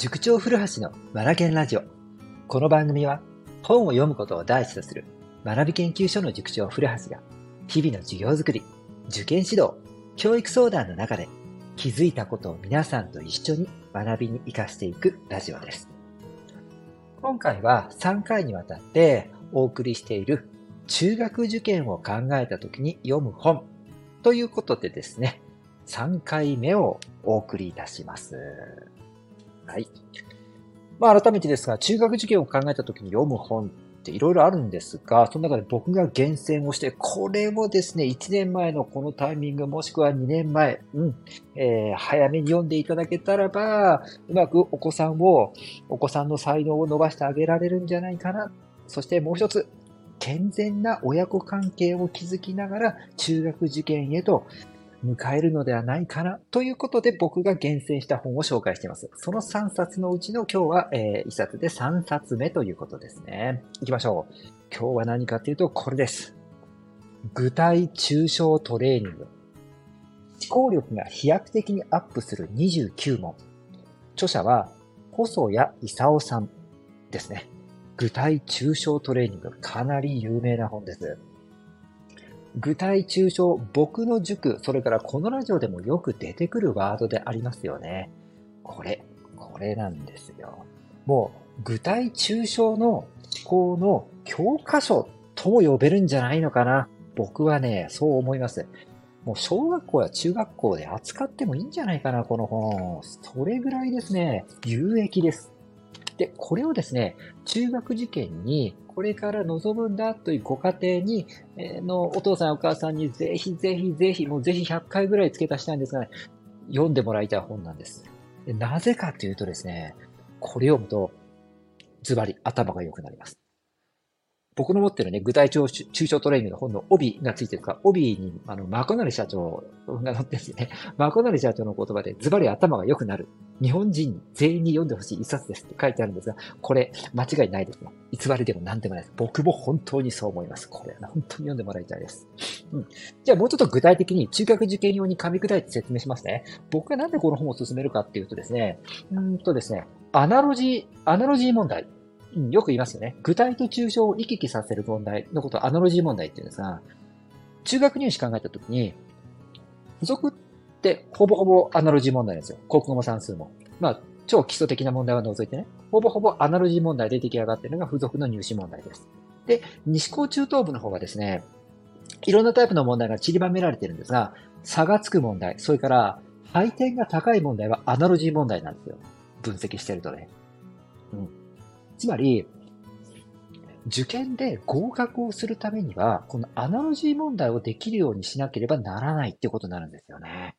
塾長古橋の学研ラジオ。この番組は本を読むことを第一とする学び研究所の塾長古橋が日々の授業づくり、受験指導、教育相談の中で気づいたことを皆さんと一緒に学びに活かしていくラジオです。今回は3回にわたってお送りしている中学受験を考えた時に読む本ということでですね、3回目をお送りいたします。はい。まあ改めてですが、中学受験を考えた時に読む本っていろいろあるんですが、その中で僕が厳選をして、これをですね、1年前のこのタイミング、もしくは2年前、うん、えー、早めに読んでいただけたらば、うまくお子さんを、お子さんの才能を伸ばしてあげられるんじゃないかな。そしてもう一つ、健全な親子関係を築きながら中学受験へと迎えるのではないかなということで僕が厳選した本を紹介しています。その3冊のうちの今日は、えー、1冊で3冊目ということですね。行きましょう。今日は何かっていうとこれです。具体抽象トレーニング。思考力が飛躍的にアップする29問。著者は細谷勲さんですね。具体抽象トレーニング。かなり有名な本です。具体抽象、僕の塾、それからこのラジオでもよく出てくるワードでありますよね。これ、これなんですよ。もう、具体抽象の思考の教科書とも呼べるんじゃないのかな。僕はね、そう思います。もう小学校や中学校で扱ってもいいんじゃないかな、この本。それぐらいですね、有益です。で、これをですね、中学受験にこれから望むんだというご家庭に、えのお父さんお母さんにぜひぜひぜひ、もうぜひ100回ぐらい付け足したいんですが、ね、読んでもらいたい本なんです。でなぜかというとですね、これ読むと、ズバリ頭が良くなります。僕の持ってるね、具体抽象トレーニングの本の帯がついてるか帯に、あの、マコナリ社長が載ってるんですよね。マコナリ社長の言葉で、ズバリ頭が良くなる。日本人全員に読んでほしい一冊ですって書いてあるんですが、これ、間違いないですね。偽りでも何でもないです。僕も本当にそう思います。これ、本当に読んでもらいたいです。うん。じゃあもうちょっと具体的に中学受験用に噛み砕いて説明しますね。僕がなんでこの本を薦めるかっていうとですね、うんとですね、アナロジー、アナロジー問題。うん、よく言いますよね。具体と抽象を行き来させる問題のことをアナロジー問題って言うんですが、中学入試考えたときに、付属ってほぼほぼアナロジー問題なんですよ。国語も算数も。まあ、超基礎的な問題は除いてね、ほぼほぼアナロジー問題で出来上がっているのが付属の入試問題です。で、西高中等部の方がですね、いろんなタイプの問題が散りばめられてるんですが、差がつく問題、それから配点が高い問題はアナロジー問題なんですよ。分析してるとね。うん。つまり、受験で合格をするためには、このアナロジー問題をできるようにしなければならないっていうことになるんですよね。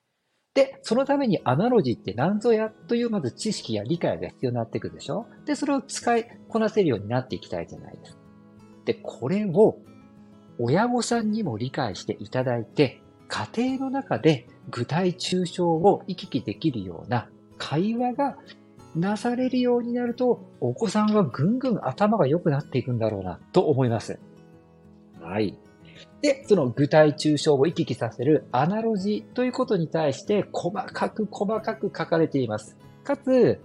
で、そのためにアナロジーって何ぞやというまず知識や理解が必要になってくるでしょ？で、それを使いこなせるようになっていきたいじゃないですか。で、これを親御さんにも理解していただいて、家庭の中で具体抽象を行き来できるような会話がなされるようになると、お子さんはぐんぐん頭が良くなっていくんだろうな、と思います。はい。で、その具体抽象を行き来させるアナロジーということに対して細かく細かく書かれています。かつ、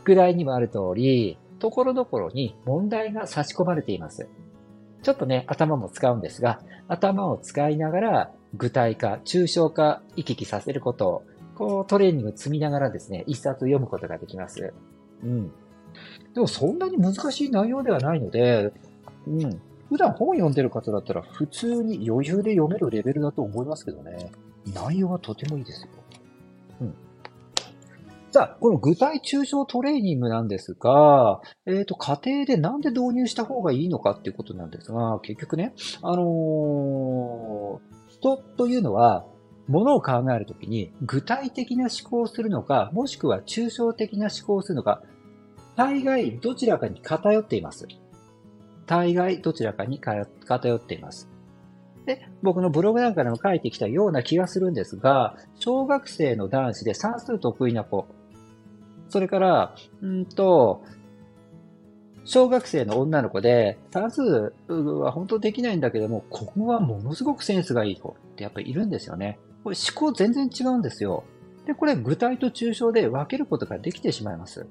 副題にもある通り、ところどころに問題が差し込まれています。ちょっとね、頭も使うんですが、頭を使いながら具体化、抽象化、行き来させることこうトレーニング積みながらですね、一冊読むことができます。うん。でもそんなに難しい内容ではないので、うん。普段本読んでる方だったら普通に余裕で読めるレベルだと思いますけどね。内容はとてもいいですよ。うん。さあ、この具体抽象トレーニングなんですが、えっ、ー、と、家庭でなんで導入した方がいいのかっていうことなんですが、結局ね、あのー、人というのはものを考えるときに具体的な思考をするのか、もしくは抽象的な思考をするのか、大概どちらかに偏っています。大概どちらかに偏っています。で、僕のブログなんかでも書いてきたような気がするんですが、小学生の男子で算数得意な子、それから、うんと、小学生の女の子で、算数は本当できないんだけども、ここはものすごくセンスがいい子ってやっぱりいるんですよね。これ思考全然違うんですよ。で、これ具体と抽象で分けることができてしまいます。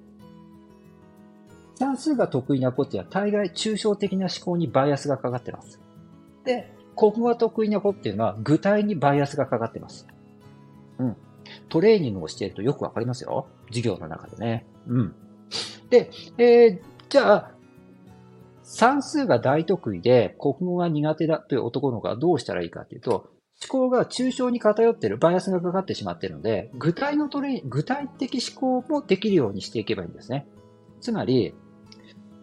算数が得意な子っていうのは大概抽象的な思考にバイアスがかかってます。で、国語が得意な子っていうのは具体にバイアスがかかってます。うん。トレーニングをしているとよくわかりますよ。授業の中でね。うん。で、えー、じゃあ、算数が大得意で国語が苦手だという男の子はどうしたらいいかというと、思考が抽象に偏ってる、バイアスがかかってしまっているので、具体のトレ具体的思考もできるようにしていけばいいんですね。つまり、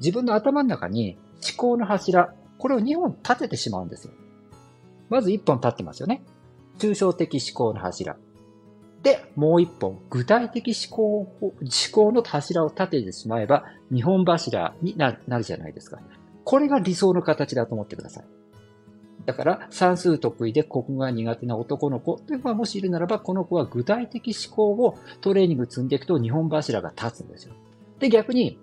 自分の頭の中に思考の柱、これを2本立ててしまうんですよ。まず1本立ってますよね。抽象的思考の柱。で、もう1本、具体的思考を思考の柱を立ててしまえば、2本柱になるじゃないですか。これが理想の形だと思ってください。だから、算数得意で国語が苦手な男の子という子がもしいるならば、この子は具体的思考をトレーニング積んでいくと日本柱が立つんですよ。で、逆に、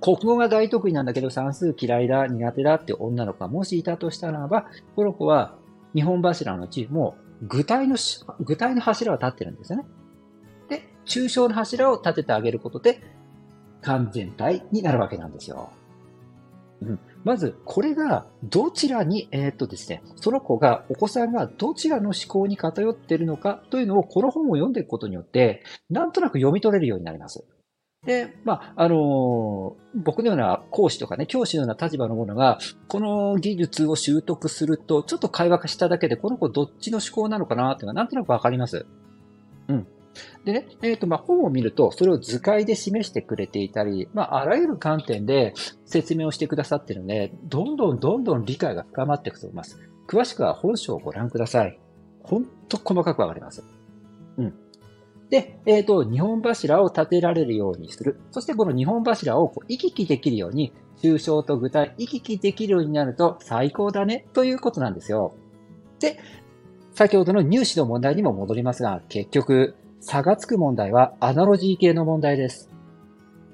国語が大得意なんだけど算数嫌いだ、苦手だって女の子がもしいたとしたならば、この子は日本柱のうちもう具体の、具体の柱は立ってるんですよね。で、抽象の柱を立ててあげることで完全体になるわけなんですよ。うん、まず、これがどちらに、えー、っとですね、その子が、お子さんがどちらの思考に偏っているのかというのを、この本を読んでいくことによって、なんとなく読み取れるようになります。で、まあ、あのー、僕のような講師とかね、教師のような立場の者が、この技術を習得すると、ちょっと会話化しただけで、この子どっちの思考なのかなっていうのはなんとなくわかります。うん。でね、えっ、ー、と、まあ、本を見ると、それを図解で示してくれていたり、まあ、あらゆる観点で説明をしてくださってるので、どんどんどんどん理解が深まっていくと思います。詳しくは本書をご覧ください。ほんと細かくわかります。うん。で、えっ、ー、と、日本柱を立てられるようにする。そしてこの日本柱をこう行き来できるように、抽象と具体、行き来できるようになると最高だね、ということなんですよ。で、先ほどの入試の問題にも戻りますが、結局、差がつく問題はアナロジー系の問題です。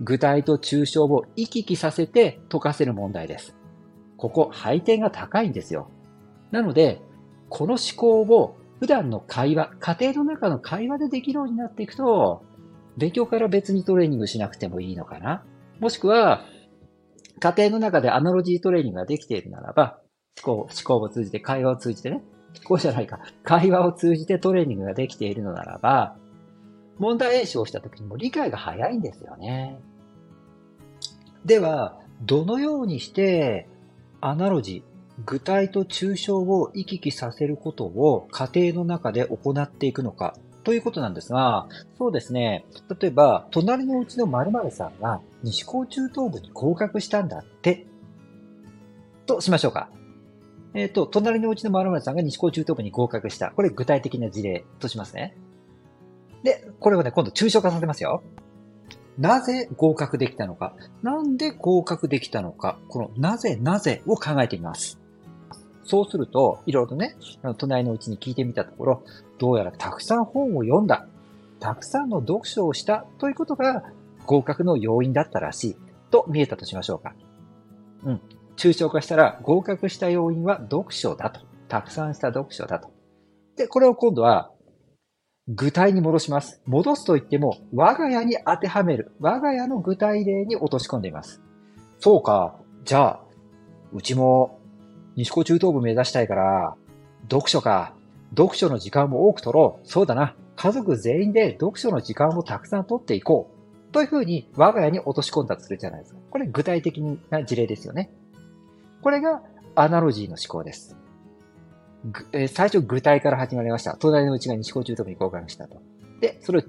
具体と抽象を行き来させて解かせる問題です。ここ、配点が高いんですよ。なので、この思考を普段の会話、家庭の中の会話でできるようになっていくと、勉強から別にトレーニングしなくてもいいのかな。もしくは、家庭の中でアナロジートレーニングができているならば、思考、思考を通じて、会話を通じてね、思考じゃないか、会話を通じてトレーニングができているのならば、問題演習をした時にも理解が早いんですよね。では、どのようにしてアナロジー、具体と抽象を行き来させることを家庭の中で行っていくのかということなんですが、そうですね。例えば、隣のうちの〇〇さんが西高中等部に合格したんだって、としましょうか。えっ、ー、と、隣のうちの〇〇さんが西高中等部に合格した。これ具体的な事例としますね。で、これをね、今度抽象化させますよ。なぜ合格できたのか。なんで合格できたのか。このなぜなぜを考えてみます。そうすると、いろいろとね、隣のうちに聞いてみたところ、どうやらたくさん本を読んだ。たくさんの読書をしたということが合格の要因だったらしい。と見えたとしましょうか。うん。抽象化したら合格した要因は読書だと。たくさんした読書だと。で、これを今度は具体に戻します。戻すと言っても、我が家に当てはめる。我が家の具体例に落とし込んでいます。そうか。じゃあ、うちも、西高中等部目指したいから、読書か。読書の時間も多く取ろう。そうだな。家族全員で読書の時間をたくさん取っていこう。というふうに我が家に落とし込んだとするじゃないですか。これ具体的な事例ですよね。これがアナロジーの思考です。え、最初具体から始まりました。東大のうちが西高中等部に合格したと。で、それ、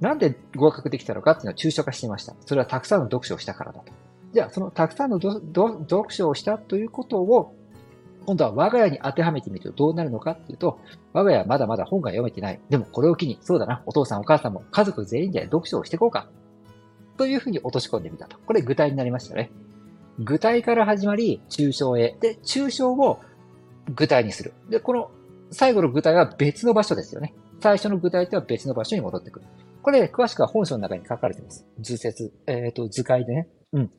なんで合格できたのかっていうのを抽象化していました。それはたくさんの読書をしたからだと。じゃあ、そのたくさんの読書をしたということを、今度は我が家に当てはめてみるとどうなるのかっていうと、我が家はまだまだ本が読めてない。でもこれを機に、そうだな、お父さんお母さんも家族全員で読書をしていこうか。というふうに落とし込んでみたと。これ具体になりましたね。具体から始まり、抽象へ。で、抽象を具体にする。で、この最後の具体は別の場所ですよね。最初の具体とは別の場所に戻ってくる。これ、詳しくは本書の中に書かれています。図説、えっ、ー、と、図解でね。うん。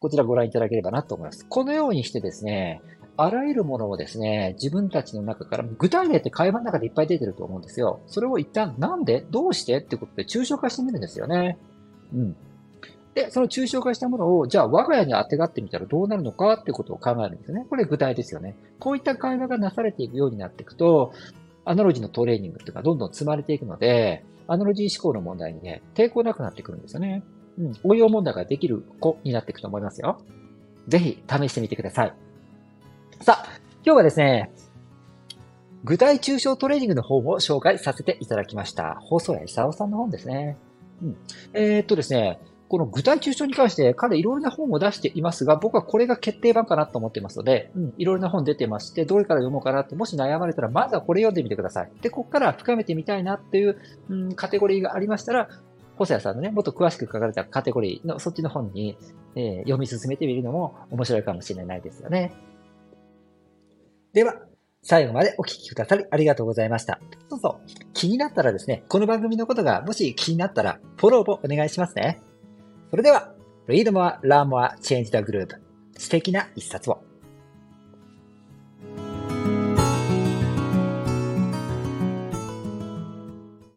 こちらご覧いただければなと思います。このようにしてですね、あらゆるものをですね、自分たちの中から、具体例って会話の中でいっぱい出てると思うんですよ。それを一旦なんでどうして？ってことで抽象化してみるんですよね。うん。で、その抽象化したものを、じゃあ我が家に当てがってみたらどうなるのか？ってことを考えるんですよね。これ具体ですよね。こういった会話がなされていくようになっていくと、アナロジーのトレーニングっていうのがどんどん積まれていくので、アナロジー思考の問題にね、抵抗なくなってくるんですよね。うん、応用問題ができる子になっていくと思いますよ。ぜひ試してみてください。さあ、今日はですね、具体抽象トレーニングの本を紹介させていただきました。放送屋勲さんの本ですね。うん。えー、っとですね、この具体抽象に関して彼いろいろな本を出していますが、僕はこれが決定版かなと思っていますので、うん、いろいろな本出てまして、どれから読もうかなって、もし悩まれたら、まずはこれ読んでみてください。で、ここから深めてみたいなっていう、うん、カテゴリーがありましたら、細谷さんのね、もっと詳しく書かれたカテゴリーのそっちの本に、えー、読み進めてみるのも面白いかもしれないですよね。では、最後までお聴きくださりありがとうございました。どうぞ。気になったらですね、この番組のことがもし気になったら、フォローをお願いしますね。それでは、Read More, Learn More, Change the Group 素敵な一冊を。